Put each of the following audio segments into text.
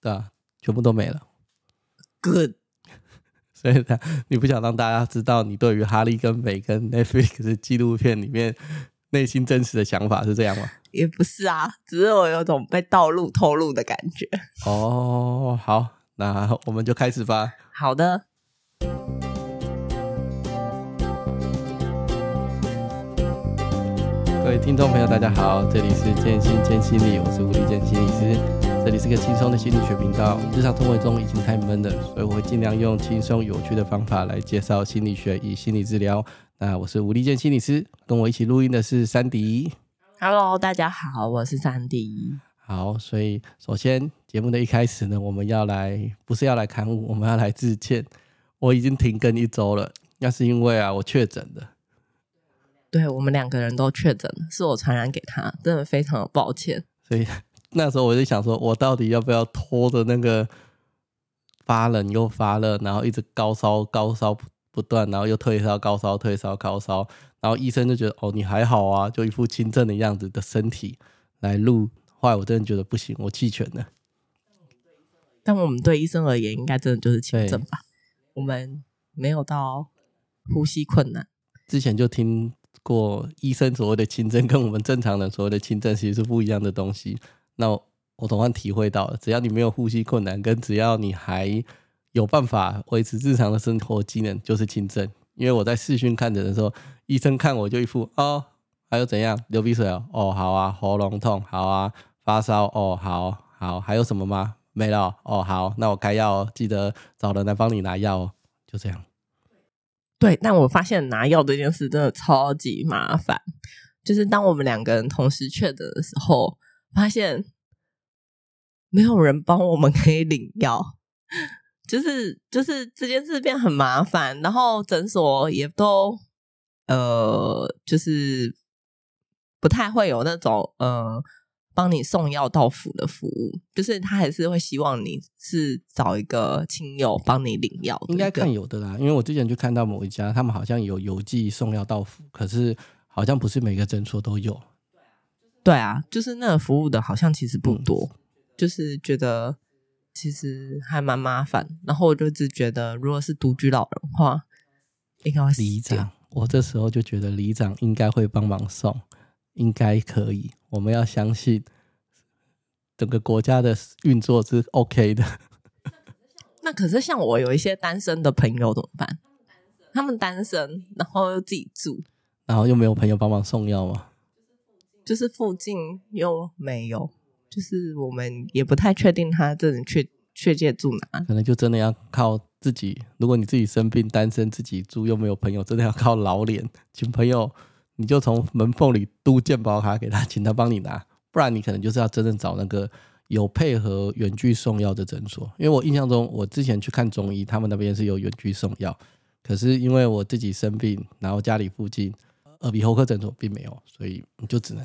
对啊，全部都没了。Good，所以他你不想让大家知道你对于哈利跟美跟 Netflix 纪录片里面内心真实的想法是这样吗？也不是啊，只是我有种被道路透露的感觉。哦，好，那我们就开始吧。好的。各位听众朋友，大家好，这里是建心建心理，我是吴立建心理师。这里是个轻松的心理学频道。日常生活中已经太闷了，所以我会尽量用轻松有趣的方法来介绍心理学与心理治疗。那我是吴立健心理师，跟我一起录音的是珊迪。Hello，大家好，我是珊迪。好，所以首先节目的一开始呢，我们要来不是要来刊物，我们要来致歉。我已经停更一周了，那是因为啊，我确诊了。对，我们两个人都确诊了，是我传染给他，真的非常的抱歉。所以。那时候我就想说，我到底要不要拖着那个发冷又发热，然后一直高烧高烧不不断，然后又退烧高烧退烧高烧，然后医生就觉得哦，你还好啊，就一副轻症的样子的身体来录，后来我真的觉得不行，我弃权了。但我们对医生而言，应该真的就是轻症吧？我们没有到呼吸困难。之前就听过医生所谓的轻症，跟我们正常人所谓的轻症其实是不一样的东西。那我，我总算体会到了，只要你没有呼吸困难，跟只要你还有办法维持日常的生活机能，就是轻症。因为我在视讯看诊的时候，医生看我就一副哦，还有怎样流鼻水哦，哦好啊，喉咙痛好啊，发烧哦好好，还有什么吗？没了哦好，那我开药哦，记得找人来帮你拿药哦，就这样。对，但我发现拿药这件事真的超级麻烦，就是当我们两个人同时确诊的时候。发现没有人帮我们可以领药，就是就是这件事变很麻烦，然后诊所也都呃，就是不太会有那种呃帮你送药到府的服务，就是他还是会希望你是找一个亲友帮你领药，应该看有的啦，因为我之前就看到某一家，他们好像有邮寄送药到府，可是好像不是每个诊所都有。对啊，就是那个服务的，好像其实不多，嗯、就是觉得其实还蛮麻烦。然后我就只觉得，如果是独居老人的话，应该会里长。我这时候就觉得里长应该会帮忙送，应该可以。我们要相信整个国家的运作是 OK 的。那可是像我有一些单身的朋友怎么办？他们单身，然后又自己住，然后又没有朋友帮忙送药吗？就是附近又没有，就是我们也不太确定他这人确确切住哪，可能就真的要靠自己。如果你自己生病单身自己住又没有朋友，真的要靠老脸请朋友，你就从门缝里嘟健保卡给他，请他帮你拿。不然你可能就是要真正找那个有配合远距送药的诊所。因为我印象中，我之前去看中医，他们那边是有远距送药，可是因为我自己生病，然后家里附近耳鼻喉科诊所并没有，所以你就只能。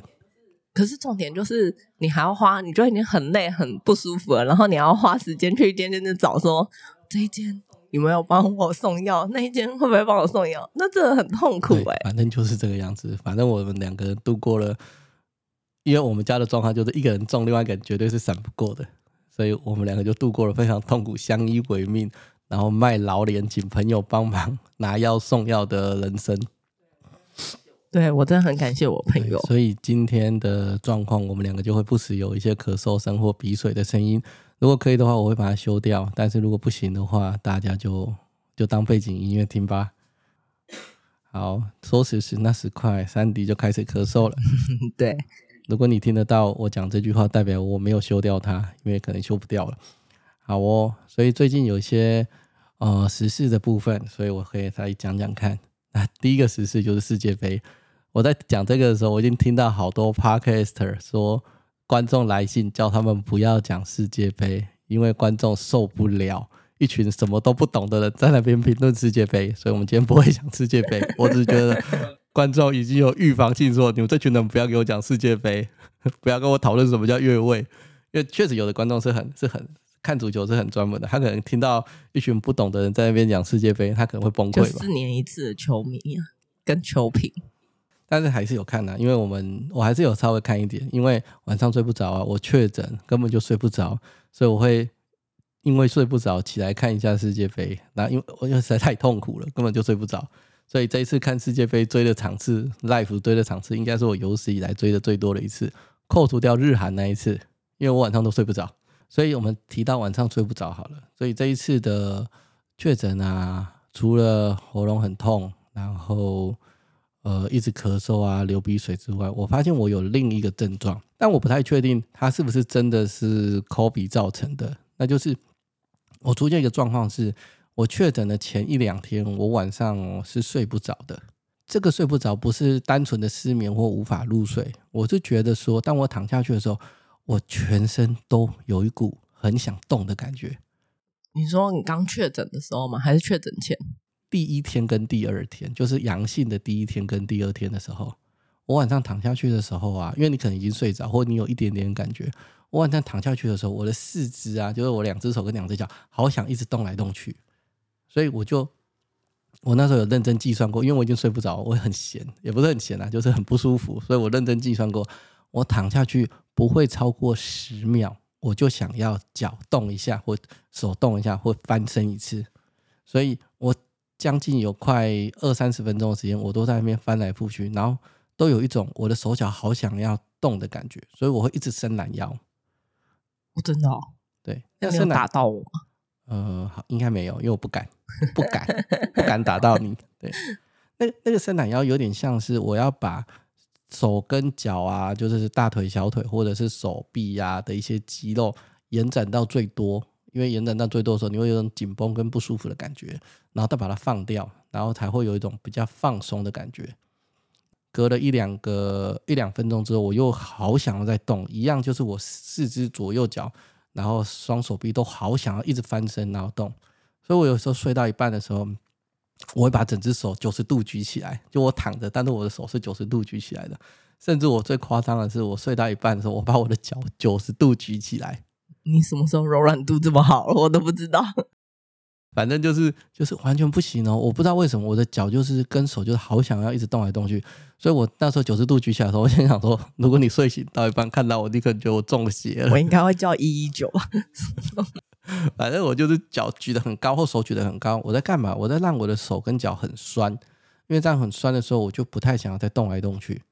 可是重点就是，你还要花，你就已经很累、很不舒服了，然后你要花时间去一间间的找说，说这一间有没有帮我送药，那一间会不会帮我送药？那真的很痛苦哎、反正就是这个样子，反正我们两个人度过了，因为我们家的状况就是一个人中，另外一个人绝对是闪不过的，所以我们两个就度过了非常痛苦、相依为命，然后卖老脸请朋友帮忙拿药送药的人生。对，我真的很感谢我朋友。所以今天的状况，我们两个就会不时有一些咳嗽声或鼻水的声音。如果可以的话，我会把它修掉；但是如果不行的话，大家就就当背景音乐听吧。好，说时迟那时快，珊迪就开始咳嗽了。对，如果你听得到我讲这句话，代表我没有修掉它，因为可能修不掉了。好哦，所以最近有一些呃时事的部分，所以我可以再讲讲看。那第一个时事就是世界杯。我在讲这个的时候，我已经听到好多 podcaster 说，观众来信叫他们不要讲世界杯，因为观众受不了一群什么都不懂的人在那边评论世界杯，所以我们今天不会讲世界杯。我只是觉得观众已经有预防性说，你们这群人不要给我讲世界杯，不要跟我讨论什么叫越位，因为确实有的观众是很是很看足球是很专门的，他可能听到一群不懂的人在那边讲世界杯，他可能会崩溃吧。四年一次的球迷啊，跟球评。但是还是有看的，因为我们我还是有稍微看一点，因为晚上睡不着啊，我确诊根本就睡不着，所以我会因为睡不着起来看一下世界杯，那因为我因为实在太痛苦了，根本就睡不着，所以这一次看世界杯追的场次，live 追的场次，应该是我有史以来追的最多的一次，扣除掉日韩那一次，因为我晚上都睡不着，所以我们提到晚上睡不着好了，所以这一次的确诊啊，除了喉咙很痛，然后。呃，一直咳嗽啊，流鼻水之外，我发现我有另一个症状，但我不太确定它是不是真的是 COVID 造成的。那就是我出现一个状况是，我确诊的前一两天，我晚上是睡不着的。这个睡不着不是单纯的失眠或无法入睡，我是觉得说，当我躺下去的时候，我全身都有一股很想动的感觉。你说你刚确诊的时候吗？还是确诊前？第一天跟第二天，就是阳性的第一天跟第二天的时候，我晚上躺下去的时候啊，因为你可能已经睡着，或你有一点点感觉，我晚上躺下去的时候，我的四肢啊，就是我两只手跟两只脚，好想一直动来动去，所以我就我那时候有认真计算过，因为我已经睡不着，我很闲，也不是很闲啊，就是很不舒服，所以我认真计算过，我躺下去不会超过十秒，我就想要脚动一下，或手动一下，或翻身一次，所以。将近有快二三十分钟的时间，我都在那边翻来覆去，然后都有一种我的手脚好想要动的感觉，所以我会一直伸懒腰。我真的哦，对，要是打到我吗？呃，好，应该没有，因为我不敢，不敢，不敢打到你。对，那那个伸懒腰有点像是我要把手跟脚啊，就是大腿、小腿或者是手臂呀、啊、的一些肌肉延展到最多。因为延展到最多的时候，你会有种紧绷跟不舒服的感觉，然后再把它放掉，然后才会有一种比较放松的感觉。隔了一两个一两分钟之后，我又好想要再动，一样就是我四肢左右脚，然后双手臂都好想要一直翻身然后动。所以我有时候睡到一半的时候，我会把整只手九十度举起来，就我躺着，但是我的手是九十度举起来的。甚至我最夸张的是，我睡到一半的时候，我把我的脚九十度举起来。你什么时候柔软度这么好了？我都不知道。反正就是就是完全不行哦！我不知道为什么我的脚就是跟手就是好想要一直动来动去，所以我那时候九十度举起来的时候，我先想说，如果你睡醒到一半看到我，你可能觉得我中邪了。我应该会叫一一九。反正我就是脚举得很高，或手举得很高。我在干嘛？我在让我的手跟脚很酸，因为这样很酸的时候，我就不太想要再动来动去。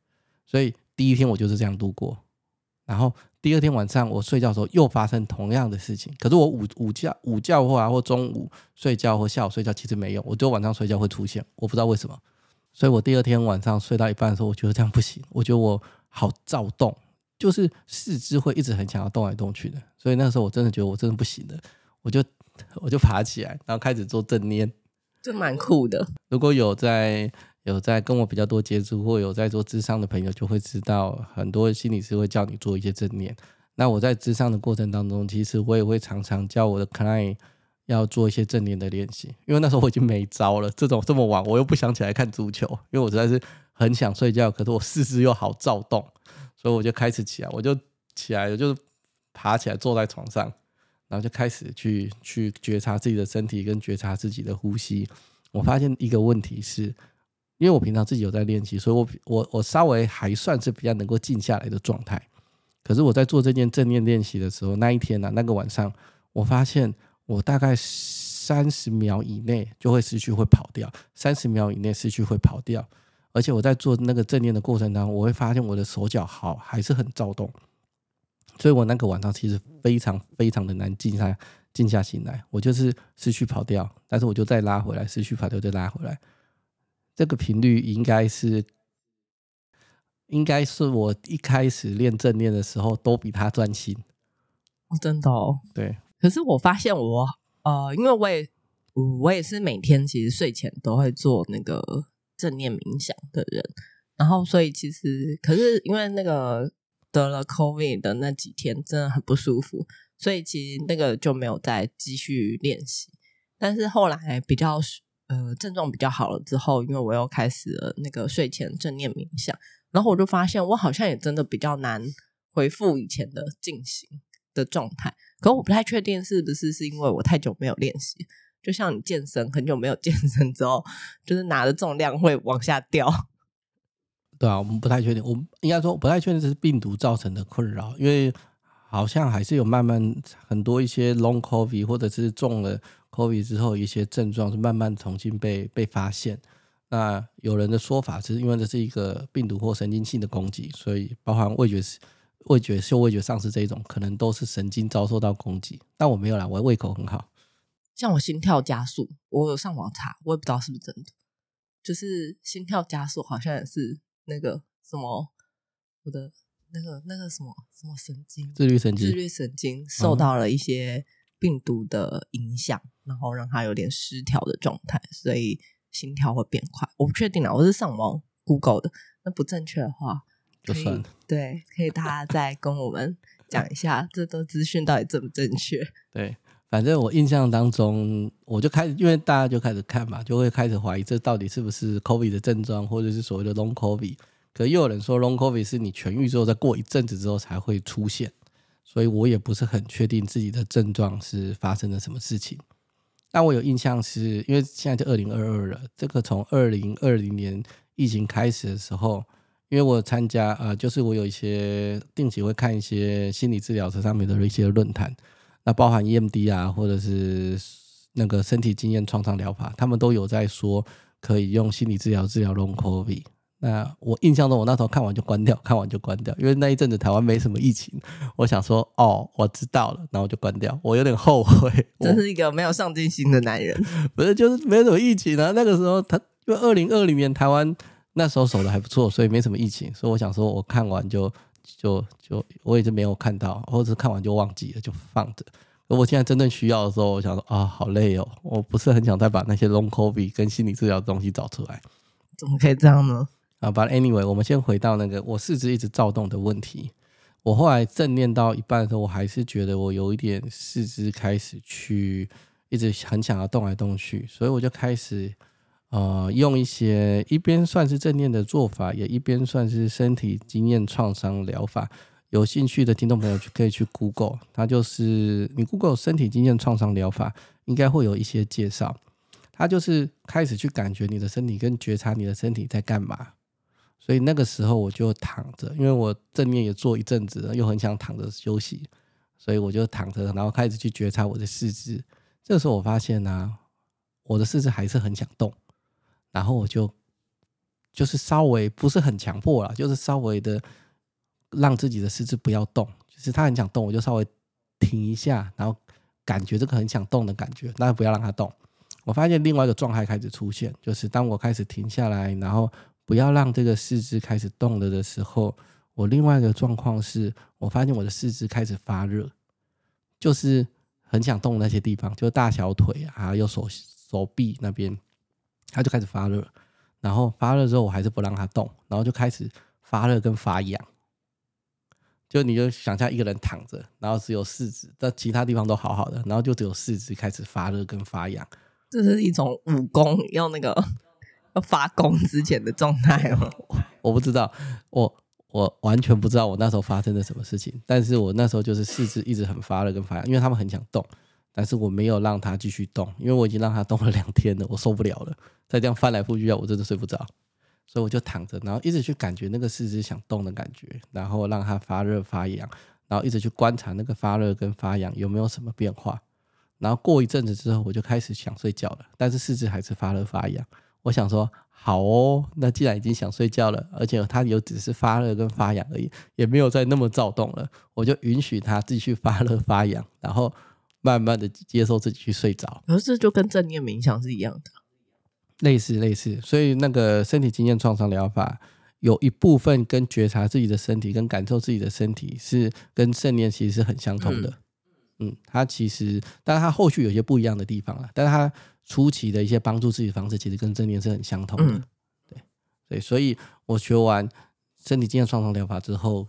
所以第一天我就是这样度过，然后。第二天晚上我睡觉的时候又发生同样的事情，可是我午午觉午觉或啊或中午睡觉或下午睡觉其实没有，我就晚上睡觉会出现，我不知道为什么，所以我第二天晚上睡到一半的时候，我觉得这样不行，我觉得我好躁动，就是四肢会一直很想要动来动去的，所以那时候我真的觉得我真的不行了，我就我就爬起来，然后开始做正念，这蛮酷的。如果有在。有在跟我比较多接触，或有在做咨商的朋友，就会知道很多心理师会叫你做一些正念。那我在咨商的过程当中，其实我也会常常叫我的 client 要做一些正念的练习，因为那时候我已经没招了。这种这么晚，我又不想起来看足球，因为我实在是很想睡觉，可是我四肢又好躁动，所以我就开始起来，我就起来，我就爬起来坐在床上，然后就开始去去觉察自己的身体跟觉察自己的呼吸。我发现一个问题是。因为我平常自己有在练习，所以我我我稍微还算是比较能够静下来的状态。可是我在做这件正念练习的时候，那一天呢、啊，那个晚上，我发现我大概三十秒以内就会思绪会跑掉，三十秒以内思绪会跑掉。而且我在做那个正念的过程当中，我会发现我的手脚好还是很躁动，所以我那个晚上其实非常非常的难静下静下心来。我就是思绪跑掉，但是我就再拉回来，思绪跑掉再拉回来。这个频率应该是，应该是我一开始练正念的时候都比他专心。哦，真的哦。对。可是我发现我，呃，因为我也，我也是每天其实睡前都会做那个正念冥想的人，然后所以其实，可是因为那个得了 COVID 的那几天真的很不舒服，所以其实那个就没有再继续练习。但是后来比较。呃，症状比较好了之后，因为我又开始了那个睡前正念冥想，然后我就发现我好像也真的比较难恢复以前的进行的状态。可我不太确定是不是是因为我太久没有练习，就像你健身很久没有健身之后，就是拿的重量会往下掉。对啊，我们不太确定，我应该说不太确定是病毒造成的困扰，因为好像还是有慢慢很多一些 long COVID 或者是中了 COVID 之后一些症状是慢慢重新被被发现。那有人的说法是因为这是一个病毒或神经性的攻击，所以包含味觉、味觉、嗅味觉丧失这一种，可能都是神经遭受到攻击。但我没有啦，我的胃口很好。像我心跳加速，我有上网查，我也不知道是不是真的，就是心跳加速好像也是那个什么，我的那个那个什么什么神经，自律神经，自律神经受到了一些病毒的影响，嗯、然后让它有点失调的状态，所以心跳会变快。我不确定啊，我是上网 Google 的，那不正确的话就算了。对，可以大家再跟我们 讲一下，这都资讯到底正不正确？对。反正我印象当中，我就开始，因为大家就开始看嘛，就会开始怀疑这到底是不是 COVID 的症状，或者是所谓的 Long COVID。可又有人说 Long COVID 是你痊愈之后，再过一阵子之后才会出现，所以我也不是很确定自己的症状是发生了什么事情。但我有印象是因为现在就二零二二了，这个从二零二零年疫情开始的时候，因为我参加、呃，就是我有一些定期会看一些心理治疗这上面的一些论坛。那包含 EMD 啊，或者是那个身体经验创伤疗法，他们都有在说可以用心理治疗治疗 Long COVID。那我印象中，我那时候看完就关掉，看完就关掉，因为那一阵子台湾没什么疫情。我想说，哦，我知道了，然后就关掉。我有点后悔，真是一个没有上进心的男人。不是，就是没什么疫情啊。那个时候，他因为二零二零年台湾那时候守的还不错，所以没什么疫情。所以我想说，我看完就。就就我也是没有看到，或者是看完就忘记了，就放着。而我现在真正需要的时候，我想说啊，好累哦，我不是很想再把那些 long COVID 跟心理治疗的东西找出来。怎么可以这样呢？啊，But anyway，我们先回到那个我四肢一直躁动的问题。我后来正念到一半的时候，我还是觉得我有一点四肢开始去一直很想要动来动去，所以我就开始。呃，用一些一边算是正念的做法，也一边算是身体经验创伤疗法。有兴趣的听众朋友就可以去 Google，它就是你 Google 身体经验创伤疗法，应该会有一些介绍。它就是开始去感觉你的身体，跟觉察你的身体在干嘛。所以那个时候我就躺着，因为我正念也做一阵子了，又很想躺着休息，所以我就躺着，然后开始去觉察我的四肢。这个时候我发现呢、我的四肢还是很想动。然后我就就是稍微不是很强迫了，就是稍微的让自己的四肢不要动，就是他很想动，我就稍微停一下，然后感觉这个很想动的感觉，那不要让他动。我发现另外一个状态开始出现，就是当我开始停下来，然后不要让这个四肢开始动了的时候，我另外一个状况是我发现我的四肢开始发热，就是很想动那些地方，就大小腿啊，还有手手臂那边。它就开始发热，然后发热之后，我还是不让它动，然后就开始发热跟发痒。就你就想象一个人躺着，然后只有四肢，但其他地方都好好的，然后就只有四肢开始发热跟发痒。这是一种武功要那个要 发功之前的状态哦？我不知道，我我完全不知道我那时候发生了什么事情，但是我那时候就是四肢一直很发热跟发痒，因为他们很想动。但是我没有让他继续动，因为我已经让他动了两天了，我受不了了。再这样翻来覆去啊，我真的睡不着，所以我就躺着，然后一直去感觉那个四肢想动的感觉，然后让它发热发痒，然后一直去观察那个发热跟发痒有没有什么变化。然后过一阵子之后，我就开始想睡觉了，但是四肢还是发热发痒。我想说，好哦，那既然已经想睡觉了，而且它有只是发热跟发痒而已，也没有再那么躁动了，我就允许它继续发热发痒，然后。慢慢的接受自己去睡着，可是这就跟正念冥想是一样的，类似类似。所以那个身体经验创伤疗法有一部分跟觉察自己的身体，跟感受自己的身体是跟正念其实是很相通的。嗯，嗯，它其实，但是它后续有些不一样的地方了。但是它初期的一些帮助自己的方式，其实跟正念是很相同的。嗯、对对，所以我学完身体经验创伤疗法之后。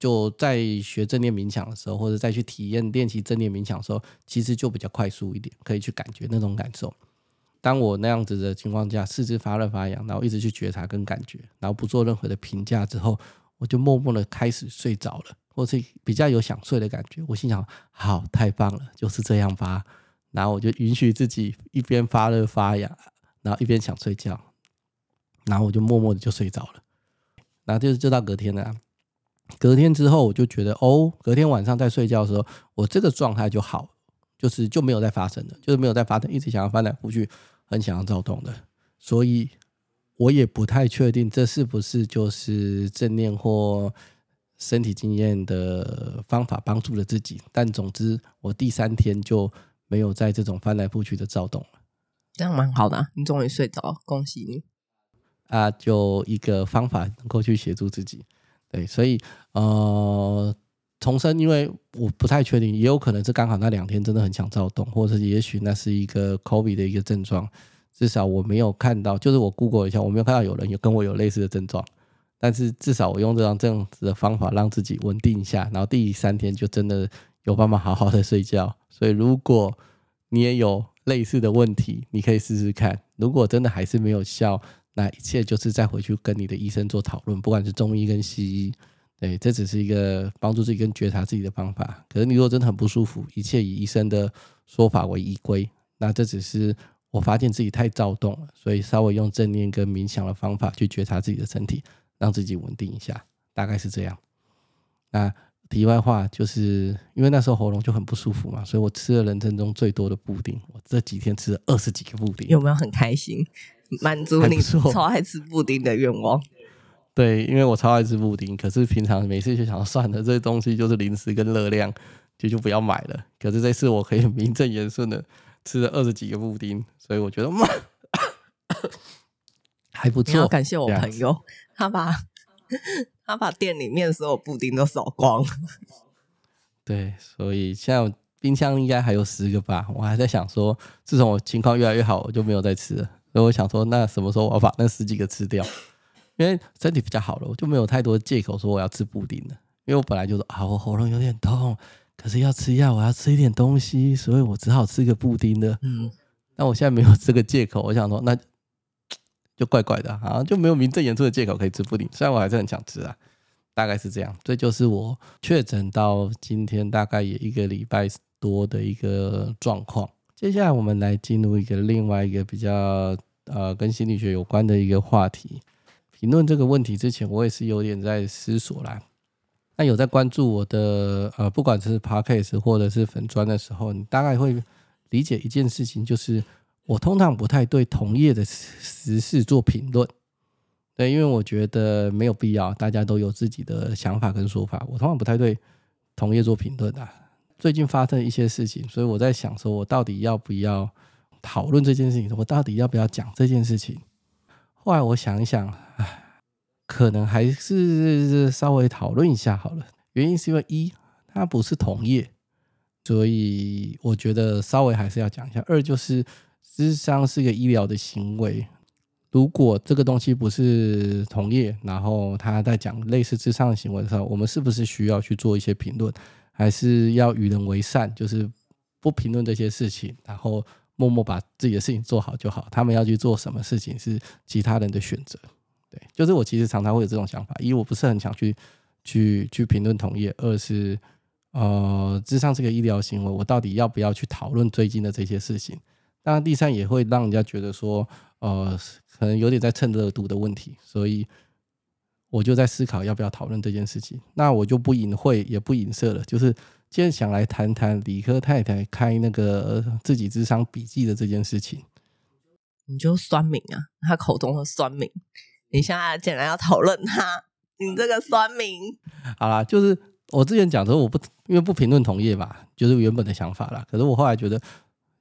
就在学正念冥想的时候，或者再去体验练习正念冥想的时候，其实就比较快速一点，可以去感觉那种感受。当我那样子的情况下，四肢发热发痒，然后一直去觉察跟感觉，然后不做任何的评价之后，我就默默的开始睡着了，或是比较有想睡的感觉。我心想：好，太棒了，就是这样吧。然后我就允许自己一边发热发痒，然后一边想睡觉，然后我就默默的就睡着了。然后就是就到隔天了。隔天之后我就觉得哦，隔天晚上在睡觉的时候，我这个状态就好，就是就没有再发生了，就是没有再发生，一直想要翻来覆去，很想要躁动的，所以我也不太确定这是不是就是正念或身体经验的方法帮助了自己，但总之我第三天就没有在这种翻来覆去的躁动了，这样蛮好的啊，你终于睡着，恭喜你啊！就一个方法能够去协助自己。对，所以呃，重生，因为我不太确定，也有可能是刚好那两天真的很想躁动，或者是也许那是一个 COVID 的一个症状。至少我没有看到，就是我 Google 一下，我没有看到有人有跟我有类似的症状。但是至少我用这样这样子的方法让自己稳定一下，然后第三天就真的有办法好好的睡觉。所以如果你也有类似的问题，你可以试试看。如果真的还是没有效，那一切就是再回去跟你的医生做讨论，不管是中医跟西医，对，这只是一个帮助自己跟觉察自己的方法。可是你如果真的很不舒服，一切以医生的说法为依归，那这只是我发现自己太躁动了，所以稍微用正念跟冥想的方法去觉察自己的身体，让自己稳定一下，大概是这样。那题外话就是因为那时候喉咙就很不舒服嘛，所以我吃了人生中最多的布丁，我这几天吃了二十几个布丁，有没有很开心？满足你超爱吃布丁的愿望。对，因为我超爱吃布丁，可是平常每次就想算了，这些东西就是零食跟热量，就就不要买了。可是这次我可以 名正言顺的吃了二十几个布丁，所以我觉得嘛，还不错。要感谢我朋友，他把他把店里面所有布丁都扫光。对，所以现在冰箱应该还有十个吧。我还在想说，自从我情况越来越好，我就没有再吃了。所以我想说，那什么时候我要把那十几个吃掉？因为身体比较好了，我就没有太多借口说我要吃布丁了。因为我本来就说啊，我喉咙有点痛，可是要吃药，我要吃一点东西，所以我只好吃个布丁的。嗯，但我现在没有这个借口，我想说那就怪怪的，好像就没有名正言顺的借口可以吃布丁。虽然我还是很想吃啊，大概是这样。这就是我确诊到今天大概也一个礼拜多的一个状况。接下来我们来进入一个另外一个比较呃跟心理学有关的一个话题。评论这个问题之前，我也是有点在思索啦。那有在关注我的呃，不管是 Podcast 或者是粉砖的时候，你大概会理解一件事情，就是我通常不太对同业的时事做评论。对，因为我觉得没有必要，大家都有自己的想法跟说法，我通常不太对同业做评论的。最近发生一些事情，所以我在想说，我到底要不要讨论这件事情？我到底要不要讲这件事情？后来我想一想，唉，可能还是稍微讨论一下好了。原因是因为一，它不是同业，所以我觉得稍微还是要讲一下。二就是，智商是一个医疗的行为，如果这个东西不是同业，然后他在讲类似智商的行为的时候，我们是不是需要去做一些评论？还是要与人为善，就是不评论这些事情，然后默默把自己的事情做好就好。他们要去做什么事情是其他人的选择。对，就是我其实常常会有这种想法，一我不是很想去去去评论同业，二是呃，智商这个医疗行为，我到底要不要去讨论最近的这些事情？当然，第三也会让人家觉得说，呃，可能有点在蹭热度的问题，所以。我就在思考要不要讨论这件事情，那我就不隐晦也不隐射了，就是今天想来谈谈理科太太开那个自己智商笔记的这件事情。你就酸民啊，他口中的酸民，你现在竟然要讨论他，你这个酸民。好啦，就是我之前讲说我不因为不评论同业嘛，就是原本的想法啦。可是我后来觉得，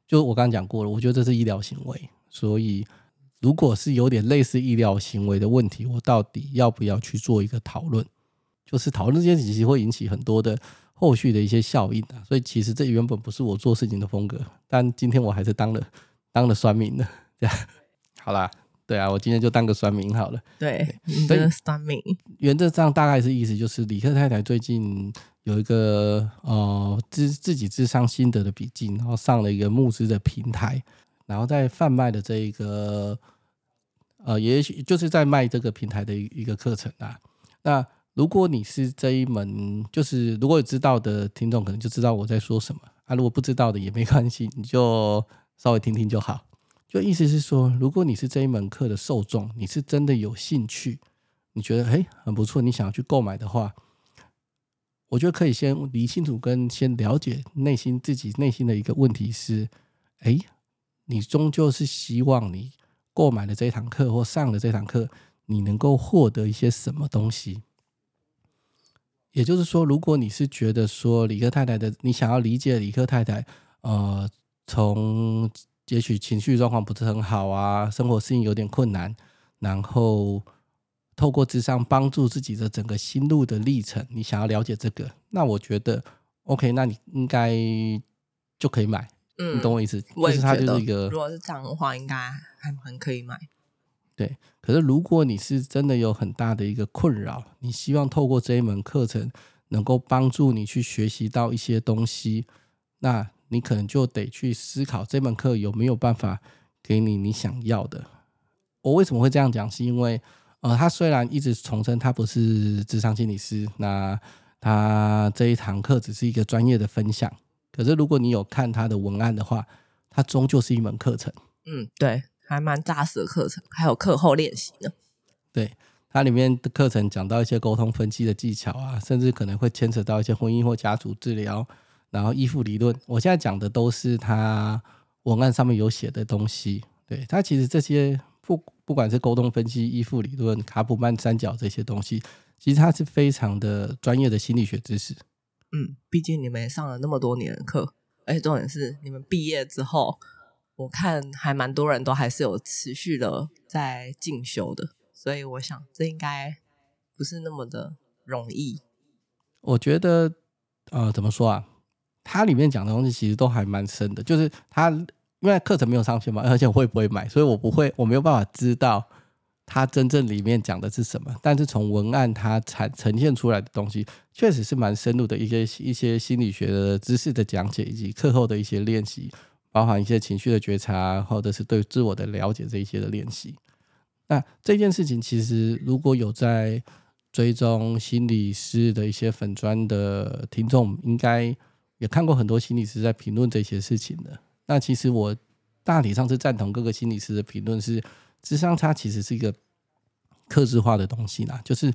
就我刚刚讲过了，我觉得这是医疗行为，所以。如果是有点类似医疗行为的问题，我到底要不要去做一个讨论？就是讨论这件事情其实会引起很多的后续的一些效应啊。所以其实这原本不是我做事情的风格，但今天我还是当了当了算命的。这样 好啦，对啊，我今天就当个酸民好了。对，你这个酸民。原则上大概是意思就是，李克太太最近有一个呃自自己智商心得的笔记，然后上了一个募资的平台。然后在贩卖的这一个，呃，也许就是在卖这个平台的一个课程啊。那如果你是这一门，就是如果有知道的听众，可能就知道我在说什么啊。如果不知道的也没关系，你就稍微听听就好。就意思是说，如果你是这一门课的受众，你是真的有兴趣，你觉得诶很不错，你想要去购买的话，我觉得可以先理清楚，跟先了解内心自己内心的一个问题是：哎，你终究是希望你购买了这堂课或上了这堂课，你能够获得一些什么东西？也就是说，如果你是觉得说理科太太的，你想要理解理科太太，呃，从也许情绪状况不是很好啊，生活适应有点困难，然后透过智商帮助自己的整个心路的历程，你想要了解这个，那我觉得 OK，那你应该就可以买，嗯，你懂我意思？我也觉得，就是一个，如果是这样的话，应该还很可以买。对，可是如果你是真的有很大的一个困扰，你希望透过这一门课程能够帮助你去学习到一些东西，那你可能就得去思考这门课有没有办法给你你想要的。我为什么会这样讲？是因为呃，他虽然一直重申他不是智商心理师，那他这一堂课只是一个专业的分享，可是如果你有看他的文案的话，它终究是一门课程。嗯，对。还蛮扎实的课程，还有课后练习呢。对，它里面的课程讲到一些沟通分析的技巧啊，甚至可能会牵扯到一些婚姻或家族治疗，然后依附理论。我现在讲的都是他文案上面有写的东西。对，他其实这些不不管是沟通分析、依附理论、卡普曼三角这些东西，其实它是非常的专业的心理学知识。嗯，毕竟你们也上了那么多年的课，而且重点是你们毕业之后。我看还蛮多人都还是有持续的在进修的，所以我想这应该不是那么的容易。我觉得，呃，怎么说啊？它里面讲的东西其实都还蛮深的，就是它因为课程没有上线嘛，而且我会不会买，所以我不会，我没有办法知道它真正里面讲的是什么。但是从文案它产呈现出来的东西，确实是蛮深入的一些一些心理学的知识的讲解，以及课后的一些练习。包含一些情绪的觉察，或者是对自我的了解这一些的练习。那这件事情其实如果有在追踪心理师的一些粉专的听众，应该也看过很多心理师在评论这些事情的。那其实我大体上是赞同各个心理师的评论，是智商差其实是一个克制化的东西啦，就是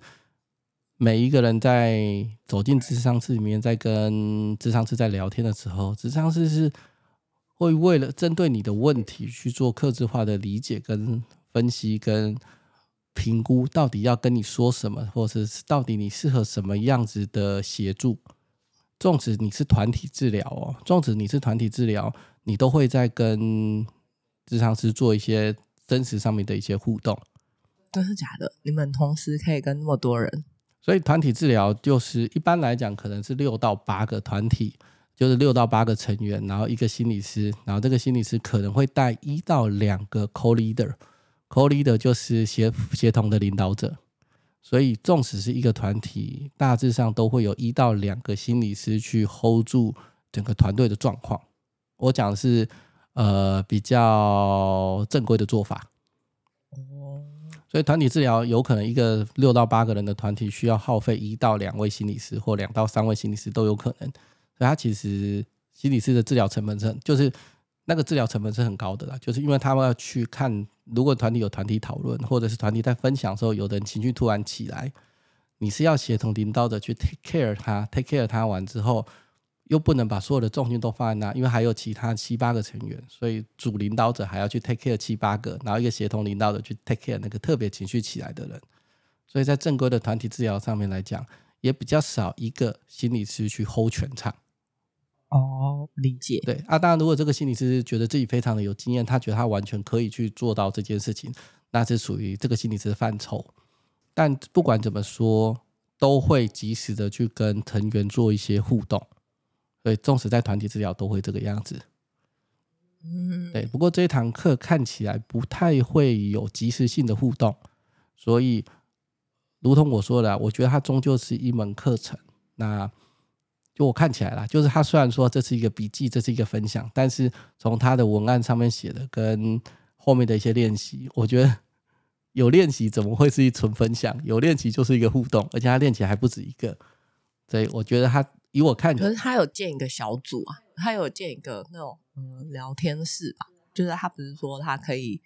每一个人在走进智商室里面，在跟智商师在聊天的时候，智商师是。会为了针对你的问题去做克制化的理解、跟分析、跟评估，到底要跟你说什么，或者是到底你适合什么样子的协助。纵使你是团体治疗哦，纵使你是团体治疗，你都会在跟智商师做一些真实上面的一些互动。真是假的？你们同时可以跟那么多人？所以团体治疗就是一般来讲，可能是六到八个团体。就是六到八个成员，然后一个心理师，然后这个心理师可能会带一到两个 co-leader，co-leader 就是协协同的领导者。所以，纵使是一个团体，大致上都会有一到两个心理师去 hold 住整个团队的状况。我讲的是呃比较正规的做法。所以团体治疗有可能一个六到八个人的团体需要耗费一到两位心理师，或两到三位心理师都有可能。所以他其实心理师的治疗成本是很，就是那个治疗成本是很高的啦，就是因为他们要去看，如果团体有团体讨论，或者是团体在分享的时候，有的人情绪突然起来，你是要协同领导者去 take care 他，take care 他完之后，又不能把所有的重心都放在那，因为还有其他七八个成员，所以主领导者还要去 take care 七八个，然后一个协同领导者去 take care 那个特别情绪起来的人，所以在正规的团体治疗上面来讲，也比较少一个心理师去 hold 全场。哦，理解。对啊，当然，如果这个心理师觉得自己非常的有经验，他觉得他完全可以去做到这件事情，那是属于这个心理师的范畴。但不管怎么说，都会及时的去跟成员做一些互动。所以，纵使在团体治疗，都会这个样子。嗯，对。不过这一堂课看起来不太会有及时性的互动，所以，如同我说的，我觉得它终究是一门课程。那。就我看起来啦，就是他虽然说这是一个笔记，这是一个分享，但是从他的文案上面写的跟后面的一些练习，我觉得 有练习怎么会是一纯分享？有练习就是一个互动，而且他练习还不止一个，所以我觉得他以我看，可是他有建一个小组啊，他有建一个那种嗯聊天室吧，就是他不是说他可以，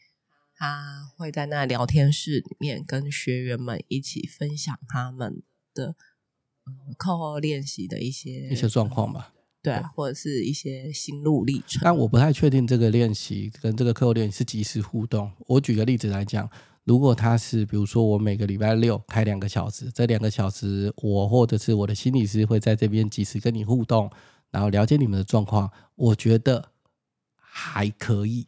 他会在那聊天室里面跟学员们一起分享他们的。课后练习的一些一些状况吧。对啊，或者是一些心路历程。但我不太确定这个练习跟这个课后练习是即时互动。我举个例子来讲，如果他是比如说我每个礼拜六开两个小时，这两个小时我或者是我的心理师会在这边及时跟你互动，然后了解你们的状况，我觉得还可以。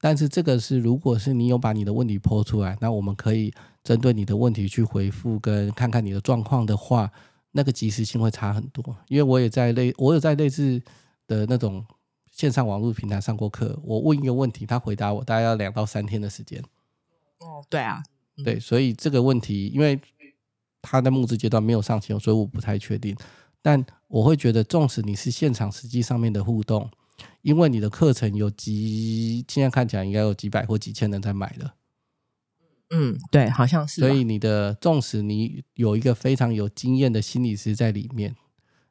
但是这个是如果是你有把你的问题抛出来，那我们可以针对你的问题去回复跟看看你的状况的话。那个及时性会差很多，因为我也在类，我有在类似的那种线上网络平台上过课。我问一个问题，他回答我，大概要两到三天的时间。哦，对啊，嗯、对，所以这个问题，因为他在募资阶段没有上线，所以我不太确定。但我会觉得，纵使你是现场实际上面的互动，因为你的课程有几，现在看起来应该有几百或几千人在买了。嗯，对，好像是。所以你的，纵使你有一个非常有经验的心理师在里面，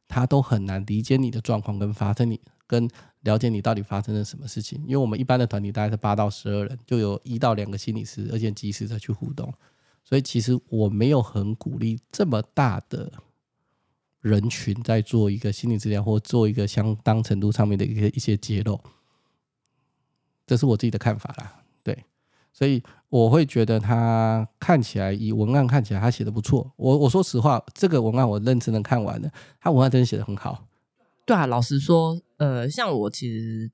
他都很难理解你的状况跟发生你跟了解你到底发生了什么事情。因为我们一般的团体大概是八到十二人，就有一到两个心理师，而且及时的去互动。所以其实我没有很鼓励这么大的人群在做一个心理治疗或做一个相当程度上面的一个一些揭露。这是我自己的看法啦，对。所以我会觉得他看起来以文案看起来他写的不错。我我说实话，这个文案我认真的看完了，他文案真的写的很好。对啊，老实说，呃，像我其实，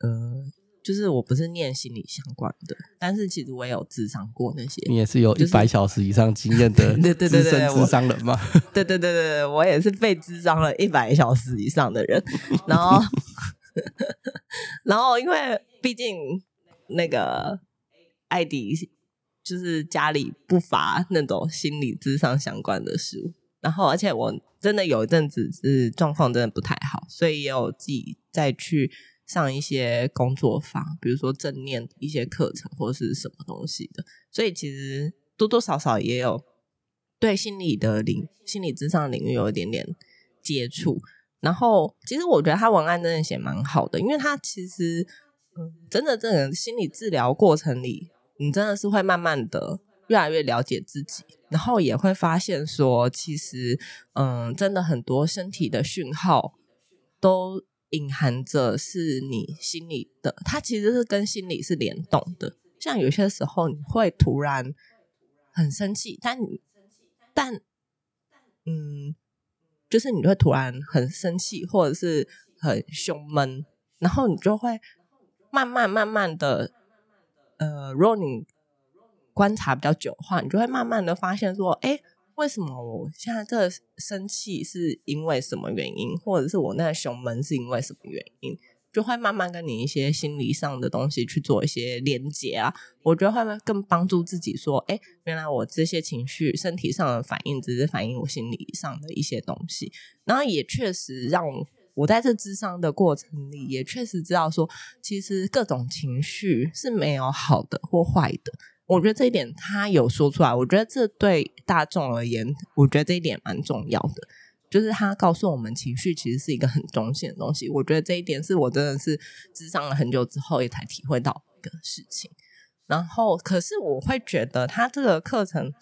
呃，就是我不是念心理相关的，但是其实我也有智商过那些。你也是有一百小时以上经验的资深智商人吗？对对对对，我也是被智商了一百小时以上的人。然后，然后因为毕竟那个。艾迪就是家里不乏那种心理咨商相关的书，然后而且我真的有一阵子是状况真的不太好，所以也有自己再去上一些工作坊，比如说正念一些课程或是什么东西的，所以其实多多少少也有对心理的领心理智商领域有一点点接触。然后其实我觉得他文案真的写蛮好的，因为他其实嗯，真的这个心理治疗过程里。你真的是会慢慢的越来越了解自己，然后也会发现说，其实，嗯，真的很多身体的讯号都隐含着是你心里的，它其实是跟心理是联动的。像有些时候你会突然很生气，但你，但，嗯，就是你会突然很生气，或者是很胸闷，然后你就会慢慢慢慢的。呃，如果你观察比较久的话，你就会慢慢的发现说，哎，为什么我现在这个生气是因为什么原因，或者是我那个胸闷是因为什么原因，就会慢慢跟你一些心理上的东西去做一些连接啊。我觉得会更帮助自己说，哎，原来我这些情绪、身体上的反应，只是反映我心理上的一些东西，然后也确实让。我在这智商的过程里，也确实知道说，其实各种情绪是没有好的或坏的。我觉得这一点他有说出来，我觉得这对大众而言，我觉得这一点蛮重要的。就是他告诉我们，情绪其实是一个很中性的东西。我觉得这一点是我真的是智商了很久之后也才体会到的事情。然后，可是我会觉得他这个课程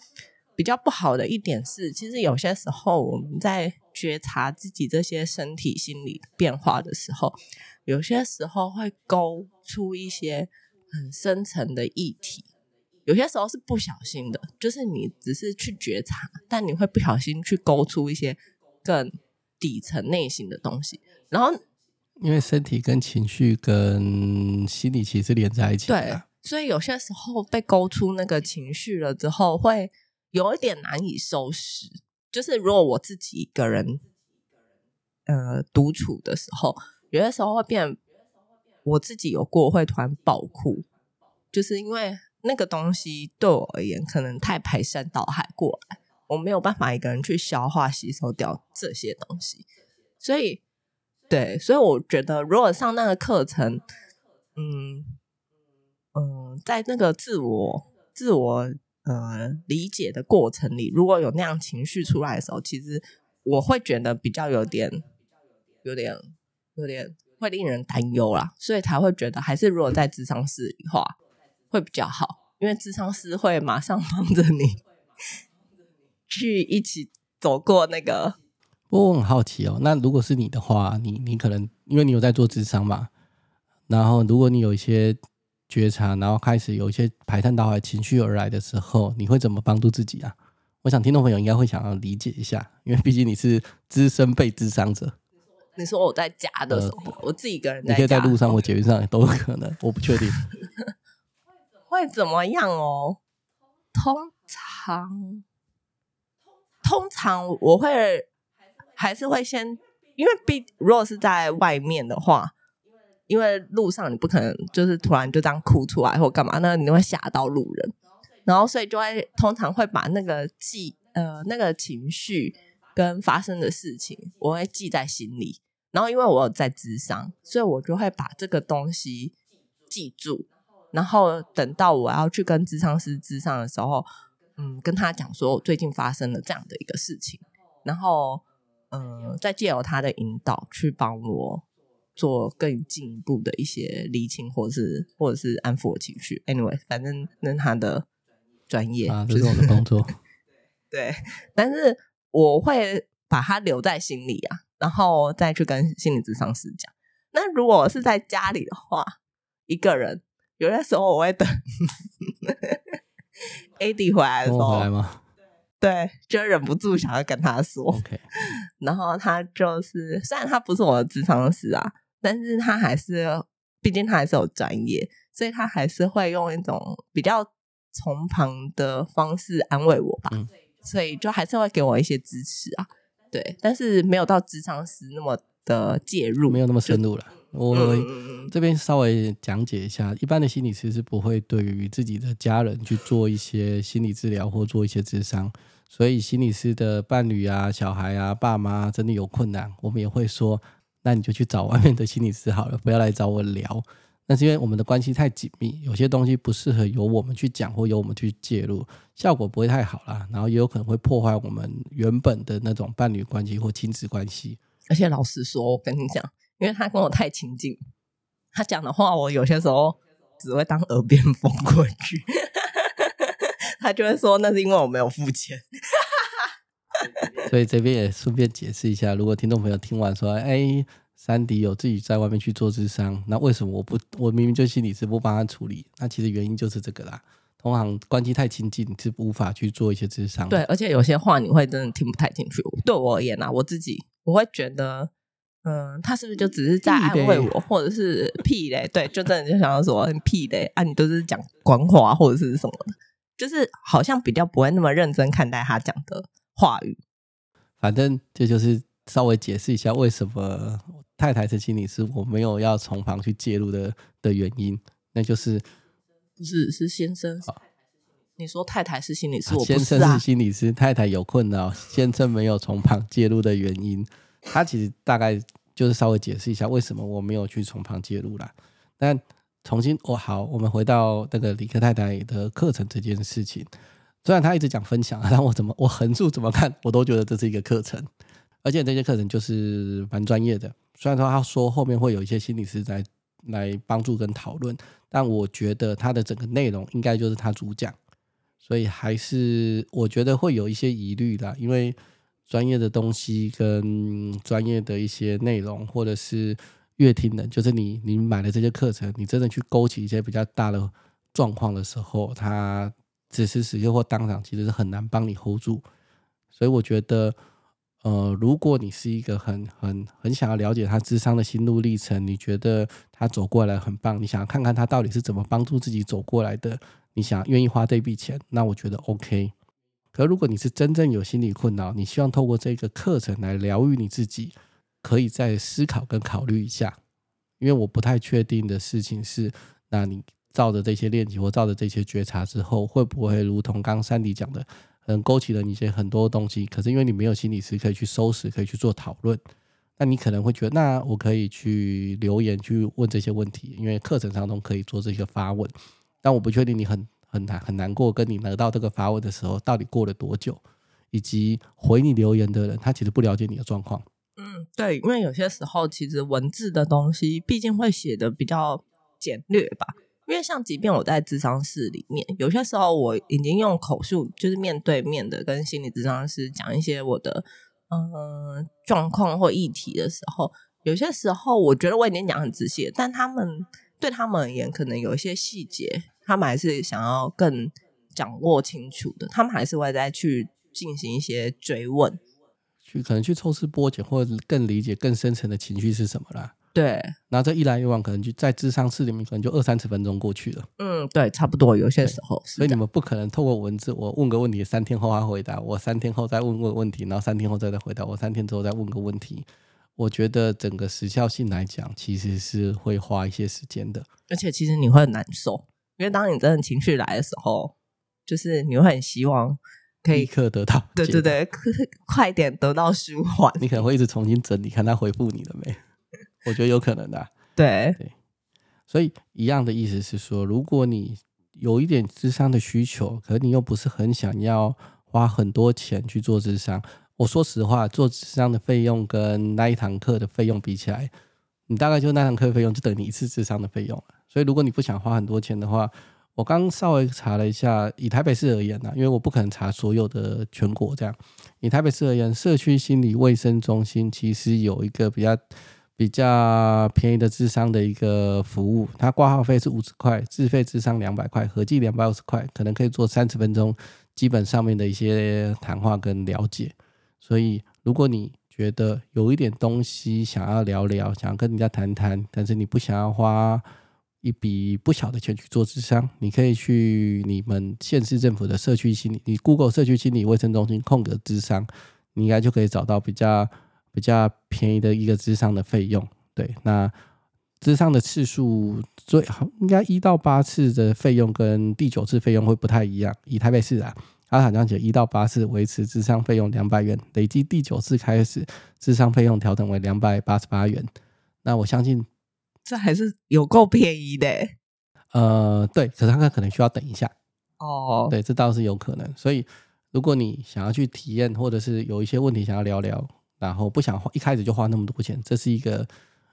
比较不好的一点是，其实有些时候我们在。觉察自己这些身体、心理变化的时候，有些时候会勾出一些很深层的议题。有些时候是不小心的，就是你只是去觉察，但你会不小心去勾出一些更底层内心的东西。然后，因为身体跟情绪跟心理其实连在一起的，对，所以有些时候被勾出那个情绪了之后，会有一点难以收拾。就是如果我自己一个人，呃，独处的时候，有的时候会变，我自己有过会突然爆哭，就是因为那个东西对我而言可能太排山倒海过来，我没有办法一个人去消化吸收掉这些东西，所以，对，所以我觉得如果上那个课程，嗯嗯，在那个自我自我。呃，理解的过程里，如果有那样情绪出来的时候，其实我会觉得比较有点、有点、有点会令人担忧啦，所以才会觉得还是如果在智商室里话会比较好，因为智商师会马上帮着你去一起走过那个不过我很好奇哦，那如果是你的话，你你可能因为你有在做智商嘛，然后如果你有一些觉察，然后开始有一些排山倒海情绪而来的时候，你会怎么帮助自己啊？我想听众朋友应该会想要理解一下，因为毕竟你是资深被智商者。你说我在家的时候，呃、我自己一个人在家，你可以在路上或捷运上也都有可能，我不确定 会怎么样哦。通常，通常我会。还是会先，因为毕如果是在外面的话，因为路上你不可能就是突然就这样哭出来或干嘛，那你会吓到路人，然后所以就会通常会把那个记呃那个情绪跟发生的事情，我会记在心里。然后因为我有在咨商，所以我就会把这个东西记住，然后等到我要去跟咨商师咨商的时候，嗯，跟他讲说我最近发生了这样的一个事情，然后。嗯，再借由他的引导去帮我做更进一步的一些厘清，或者是或者是安抚我情绪。Anyway，反正那他的专业，啊，这是我的工作。对，但是我会把它留在心里啊，然后再去跟心理咨商师讲。那如果是在家里的话，一个人，有些时候我会等 AD 回来的时候。对，就忍不住想要跟他说，Okay. 然后他就是，虽然他不是我的智商师啊，但是他还是，毕竟他还是有专业，所以他还是会用一种比较从旁的方式安慰我吧，嗯、所以就还是会给我一些支持啊，对，但是没有到咨商时那么的介入，没有那么深入了。我这边稍微讲解一下，一般的心理师是不会对于自己的家人去做一些心理治疗或做一些智商。所以心理师的伴侣啊、小孩啊、爸妈真的有困难，我们也会说，那你就去找外面的心理师好了，不要来找我聊。那是因为我们的关系太紧密，有些东西不适合由我们去讲或由我们去介入，效果不会太好啦。然后也有可能会破坏我们原本的那种伴侣关系或亲子关系。而且老实说，我跟你讲，因为他跟我太亲近，他讲的话我有些时候只会当耳边风过去。他就会说，那是因为我没有付钱，所以这边也顺便解释一下，如果听众朋友听完说，哎，珊迪有自己在外面去做智商，那为什么我不，我明明就心理师不帮他处理？那其实原因就是这个啦，同行关系太亲近，你是无法去做一些智商。对，而且有些话你会真的听不太进去。对我而言啊，我自己我会觉得，嗯，他是不是就只是在安慰我，或者是屁嘞？对，就真的就想要说屁嘞啊，你都是讲官话或者是什么的。就是好像比较不会那么认真看待他讲的话语。反正这就是稍微解释一下为什么太太是心理师，我没有要从旁去介入的的原因，那就是不是是先生。好你说太太是心理师，啊、先生是心理师，太太有困扰，先生没有从旁介入的原因，他其实大概就是稍微解释一下为什么我没有去从旁介入啦。但重新哦，好，我们回到那个理科太太的课程这件事情。虽然他一直讲分享，但我怎么我横竖怎么看，我都觉得这是一个课程，而且这些课程就是蛮专业的。虽然说他说后面会有一些心理师在来帮助跟讨论，但我觉得他的整个内容应该就是他主讲，所以还是我觉得会有一些疑虑啦，因为专业的东西跟专业的一些内容，或者是。乐听的，就是你，你买了这些课程，你真的去勾起一些比较大的状况的时候，他此时此刻或当场其实是很难帮你 hold 住。所以我觉得，呃，如果你是一个很很很想要了解他智商的心路历程，你觉得他走过来很棒，你想要看看他到底是怎么帮助自己走过来的，你想愿意花这笔钱，那我觉得 OK。可如果你是真正有心理困扰，你希望透过这个课程来疗愈你自己。可以再思考跟考虑一下，因为我不太确定的事情是，那你照着这些练习或照着这些觉察之后，会不会如同刚刚珊迪讲的，嗯，勾起了你一些很多东西。可是因为你没有心理师可以去收拾，可以去做讨论，那你可能会觉得，那我可以去留言去问这些问题，因为课程上都可以做这个发问。但我不确定你很很难很难过，跟你得到这个发问的时候，到底过了多久，以及回你留言的人，他其实不了解你的状况。嗯，对，因为有些时候其实文字的东西毕竟会写得比较简略吧。因为像即便我在智商室里面，有些时候我已经用口述，就是面对面的跟心理智商师讲一些我的嗯状况或议题的时候，有些时候我觉得我已经讲很仔细，但他们对他们而言，可能有一些细节，他们还是想要更掌握清楚的，他们还是会再去进行一些追问，去可能去抽丝剥茧，或者更理解更深层的情绪是什么啦。对，然后这一来一往，可能就在智商室里面，可能就二三十分钟过去了。嗯，对，差不多，有些时候。所以你们不可能透过文字，我问个问题，三天后他回答，我三天后再问个问题，然后三天后再再回答，我三天之后再问个问题。我觉得整个时效性来讲，其实是会花一些时间的。而且其实你会很难受，因为当你真的情绪来的时候，就是你会很希望可以立刻得到，对对对，快点得到舒缓。你可能会一直重新整理，看他回复你了没？我觉得有可能的啊。对对，所以一样的意思是说，如果你有一点智商的需求，可是你又不是很想要花很多钱去做智商，我说实话，做智商的费用跟那一堂课的费用比起来，你大概就那堂课的费用就等于一次智商的费用了。所以如果你不想花很多钱的话，我刚稍微查了一下，以台北市而言呢，因为我不可能查所有的全国这样，以台北市而言，社区心理卫生中心其实有一个比较。比较便宜的智商的一个服务，它挂号费是五十块，自费智商两百块，合计两百五十块，可能可以做三十分钟基本上面的一些谈话跟了解。所以，如果你觉得有一点东西想要聊聊，想要跟人家谈谈，但是你不想要花一笔不小的钱去做智商，你可以去你们县市政府的社区心理，你 Google 社区心理卫生中心空格智商，你应该就可以找到比较。比较便宜的一个咨商的费用，对，那咨商的次数最好应该一到八次的费用跟第九次费用会不太一样。以台北市啊，他好像写一到八次维持智商费用两百元，累计第九次开始智商费用调整为两百八十八元。那我相信这还是有够便宜的。呃，对，可是他可能需要等一下。哦，对，这倒是有可能。所以如果你想要去体验，或者是有一些问题想要聊聊。然后不想花一开始就花那么多钱，这是一个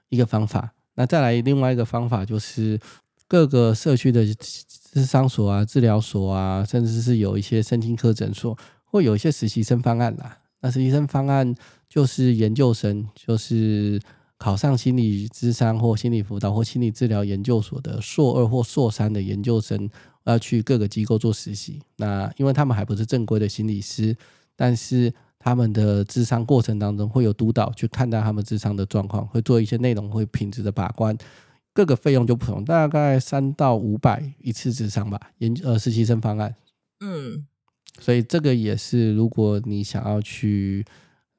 一个方法。那再来另外一个方法，就是各个社区的咨商所啊、治疗所啊，甚至是有一些身心科诊所，会有一些实习生方案啦。那实习生方案就是研究生，就是考上心理咨商或心理辅导或心理治疗研究所的硕二或硕三的研究生，要去各个机构做实习。那因为他们还不是正规的心理师，但是他们的智商过程当中会有督导去看待他们智商的状况，会做一些内容会品质的把关，各个费用就不同，大概三到五百一次智商吧。研呃实习生方案，嗯，所以这个也是如果你想要去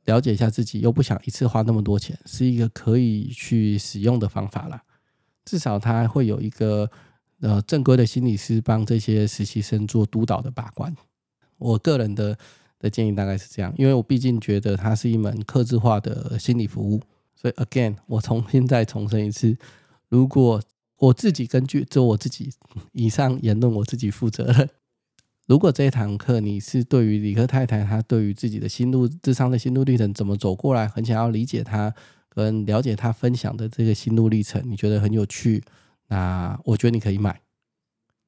了解一下自己，又不想一次花那么多钱，是一个可以去使用的方法啦。至少他会有一个呃正规的心理师帮这些实习生做督导的把关。我个人的。的建议大概是这样，因为我毕竟觉得它是一门客制化的心理服务，所以 again，我重新再重申一次，如果我自己根据就我自己以上言论，我自己负责任。如果这一堂课你是对于理科太太她对于自己的心路智商的心路历程怎么走过来，很想要理解她跟了解她分享的这个心路历程，你觉得很有趣，那我觉得你可以买。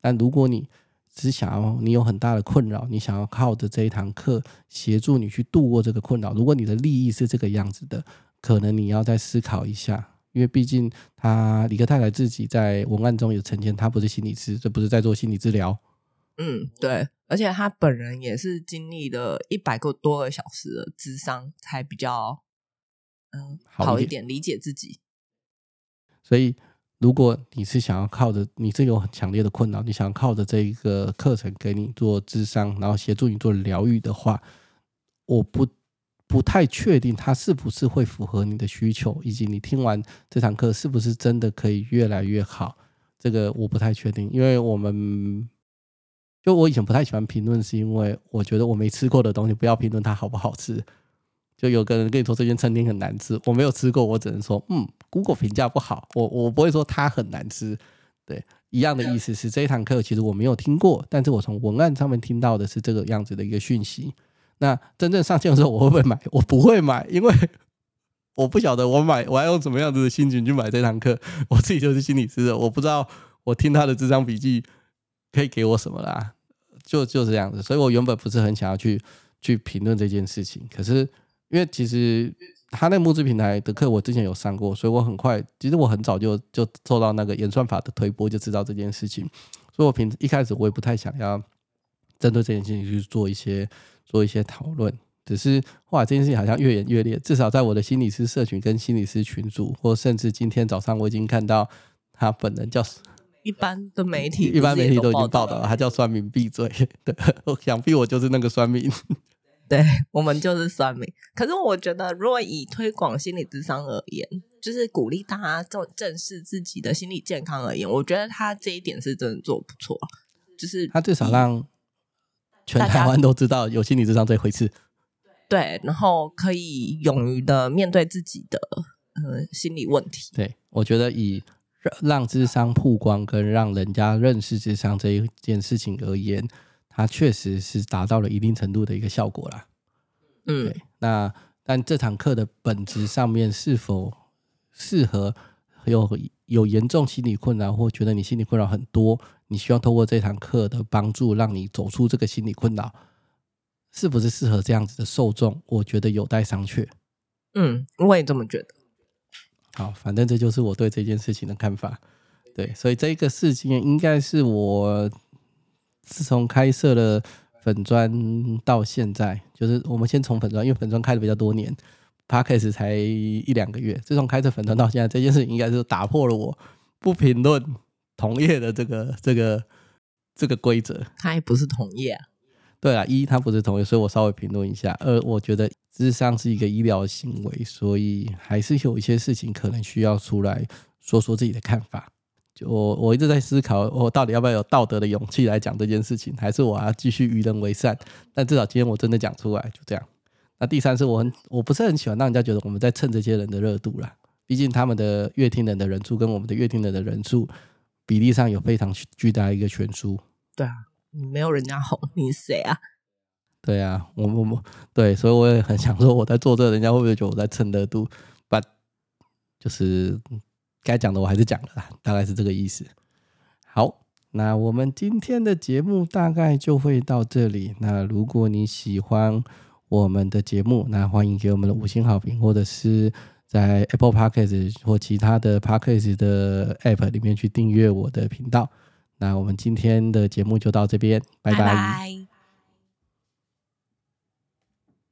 但如果你只想要你有很大的困扰，你想要靠着这一堂课协助你去度过这个困扰。如果你的利益是这个样子的，可能你要再思考一下，因为毕竟他李克太太自己在文案中有呈现，他不是心理师，这不是在做心理治疗。嗯，对，而且他本人也是经历了一百个多个小时的智商，才比较嗯好一点理解自己。所以。如果你是想要靠着你是有很强烈的困扰，你想要靠着这一个课程给你做智商，然后协助你做疗愈的话，我不不太确定它是不是会符合你的需求，以及你听完这堂课是不是真的可以越来越好。这个我不太确定，因为我们就我以前不太喜欢评论，是因为我觉得我没吃过的东西不要评论它好不好吃。就有个人跟你说这间餐厅很难吃，我没有吃过，我只能说，嗯，Google 评价不好，我我不会说它很难吃，对，一样的意思是这一堂课其实我没有听过，但是我从文案上面听到的是这个样子的一个讯息。那真正上线的时候我会不会买？我不会买，因为我不晓得我买我要用什么样子的心情去买这堂课。我自己就是心理师的，我不知道我听他的这张笔记可以给我什么啦，就就这样子。所以我原本不是很想要去去评论这件事情，可是。因为其实他那个募资平台的课我之前有上过，所以我很快，其实我很早就就受到那个演算法的推波，就知道这件事情。所以我平时一开始我也不太想要针对这件事情去做一些做一些讨论，只是后来这件事情好像越演越烈，至少在我的心理师社群跟心理师群组，或甚至今天早上我已经看到他本人叫。一般的媒体，一般媒体都已经报道了，他叫算命闭嘴。对，想必我就是那个酸民。对，我们 就是酸民。可是我觉得，如果以推广心理智商而言，就是鼓励大家正正视自己的心理健康而言，我觉得他这一点是真的做不错。就是他至少让全台湾都知道有心理智商这回事。对，然后可以勇于的面对自己的呃心理问题。对，我觉得以。让智商曝光跟让人家认识智商这一件事情而言，它确实是达到了一定程度的一个效果啦。嗯，对。那但这堂课的本质上面是否适合有有严重心理困扰，或觉得你心理困扰很多，你需要透过这堂课的帮助让你走出这个心理困扰，是不是适合这样子的受众？我觉得有待商榷。嗯，我也这么觉得。好，反正这就是我对这件事情的看法。对，所以这个事情应该是我自从开设了粉专到现在，就是我们先从粉专，因为粉专开的比较多年，Podcast 才一两个月。自从开设粉专到现在，这件事情应该是打破了我不评论同业的这个这个这个规则。他也不是同业。对啊，一他不是同业，所以我稍微评论一下。二，我觉得智商是一个医疗行为，所以还是有一些事情可能需要出来说说自己的看法。就我我一直在思考，我到底要不要有道德的勇气来讲这件事情，还是我要继续与人为善？但至少今天我真的讲出来，就这样。那第三是我很我不是很喜欢让人家觉得我们在蹭这些人的热度啦，毕竟他们的乐听人的人数跟我们的乐听人的人数比例上有非常巨大的一个悬殊。对啊。你没有人家红，你是谁啊？对啊，我我我，对，所以我也很想说，我在做这个，人家会不会觉得我在蹭热度？But 就是该讲的我还是讲了啦，大概是这个意思。好，那我们今天的节目大概就会到这里。那如果你喜欢我们的节目，那欢迎给我们的五星好评，或者是在 Apple Podcast 或其他的 Podcast 的 App 里面去订阅我的频道。那我们今天的节目就到这边，拜拜。拜拜。